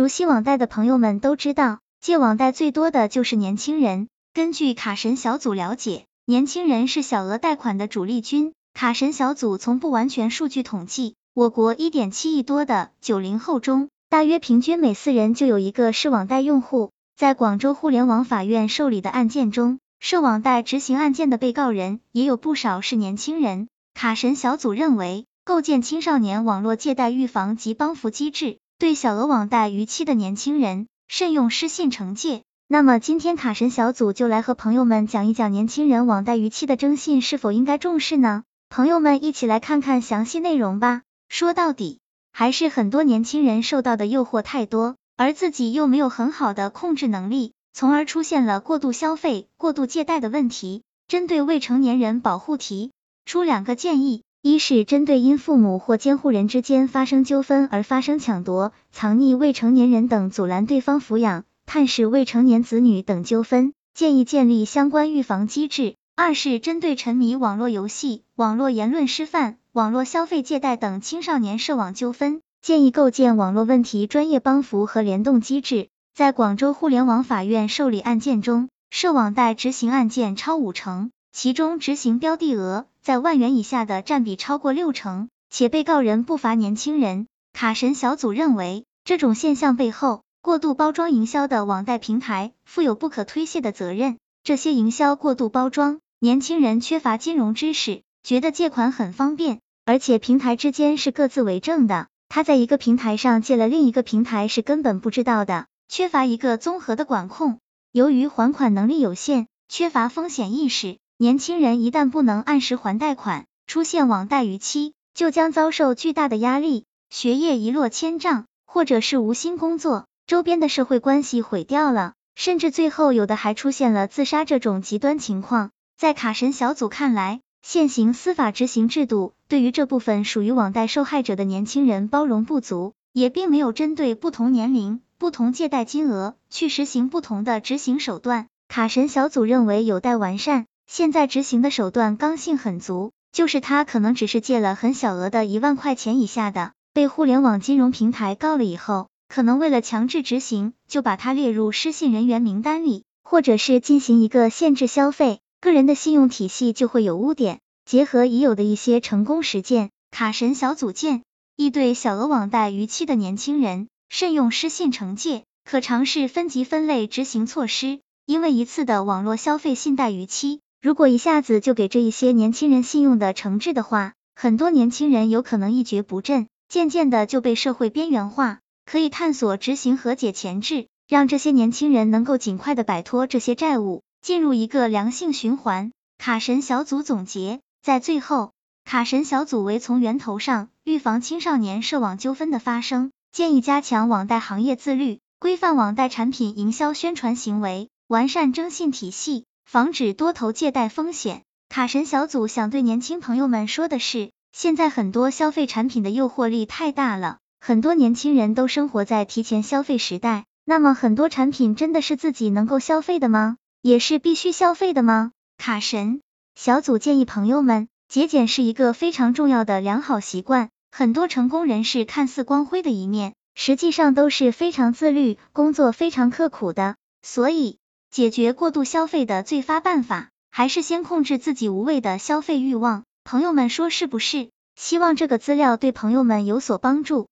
熟悉网贷的朋友们都知道，借网贷最多的就是年轻人。根据卡神小组了解，年轻人是小额贷款的主力军。卡神小组从不完全数据统计，我国一点七亿多的九零后中，大约平均每四人就有一个是网贷用户。在广州互联网法院受理的案件中，涉网贷执行案件的被告人也有不少是年轻人。卡神小组认为，构建青少年网络借贷预防及帮扶机制。对小额网贷逾期的年轻人，慎用失信惩戒。那么今天卡神小组就来和朋友们讲一讲年轻人网贷逾期的征信是否应该重视呢？朋友们一起来看看详细内容吧。说到底，还是很多年轻人受到的诱惑太多，而自己又没有很好的控制能力，从而出现了过度消费、过度借贷的问题。针对未成年人保护提出两个建议。一是针对因父母或监护人之间发生纠纷而发生抢夺、藏匿未成年人等阻拦对方抚养、探视未成年子女等纠纷，建议建立相关预防机制。二是针对沉迷网络游戏、网络言论失范、网络消费借贷等青少年涉网纠纷，建议构建网络问题专业帮扶和联动机制。在广州互联网法院受理案件中，涉网贷执行案件超五成，其中执行标的额。在万元以下的占比超过六成，且被告人不乏年轻人。卡神小组认为，这种现象背后，过度包装营销的网贷平台负有不可推卸的责任。这些营销过度包装，年轻人缺乏金融知识，觉得借款很方便，而且平台之间是各自为政的，他在一个平台上借了另一个平台是根本不知道的，缺乏一个综合的管控。由于还款能力有限，缺乏风险意识。年轻人一旦不能按时还贷款，出现网贷逾期，就将遭受巨大的压力，学业一落千丈，或者是无心工作，周边的社会关系毁掉了，甚至最后有的还出现了自杀这种极端情况。在卡神小组看来，现行司法执行制度对于这部分属于网贷受害者的年轻人包容不足，也并没有针对不同年龄、不同借贷金额去实行不同的执行手段。卡神小组认为有待完善。现在执行的手段刚性很足，就是他可能只是借了很小额的一万块钱以下的，被互联网金融平台告了以后，可能为了强制执行，就把他列入失信人员名单里，或者是进行一个限制消费，个人的信用体系就会有污点。结合已有的一些成功实践，卡神小组建议对小额网贷逾期的年轻人，慎用失信惩戒，可尝试分级分类执行措施，因为一次的网络消费信贷逾期。如果一下子就给这一些年轻人信用的惩治的话，很多年轻人有可能一蹶不振，渐渐的就被社会边缘化。可以探索执行和解前置，让这些年轻人能够尽快的摆脱这些债务，进入一个良性循环。卡神小组总结，在最后，卡神小组为从源头上预防青少年涉网纠纷的发生，建议加强网贷行业自律，规范网贷产品营销宣传行为，完善征信体系。防止多头借贷风险。卡神小组想对年轻朋友们说的是，现在很多消费产品的诱惑力太大了，很多年轻人都生活在提前消费时代。那么很多产品真的是自己能够消费的吗？也是必须消费的吗？卡神小组建议朋友们，节俭是一个非常重要的良好习惯。很多成功人士看似光辉的一面，实际上都是非常自律、工作非常刻苦的。所以。解决过度消费的最发办法，还是先控制自己无谓的消费欲望。朋友们说是不是？希望这个资料对朋友们有所帮助。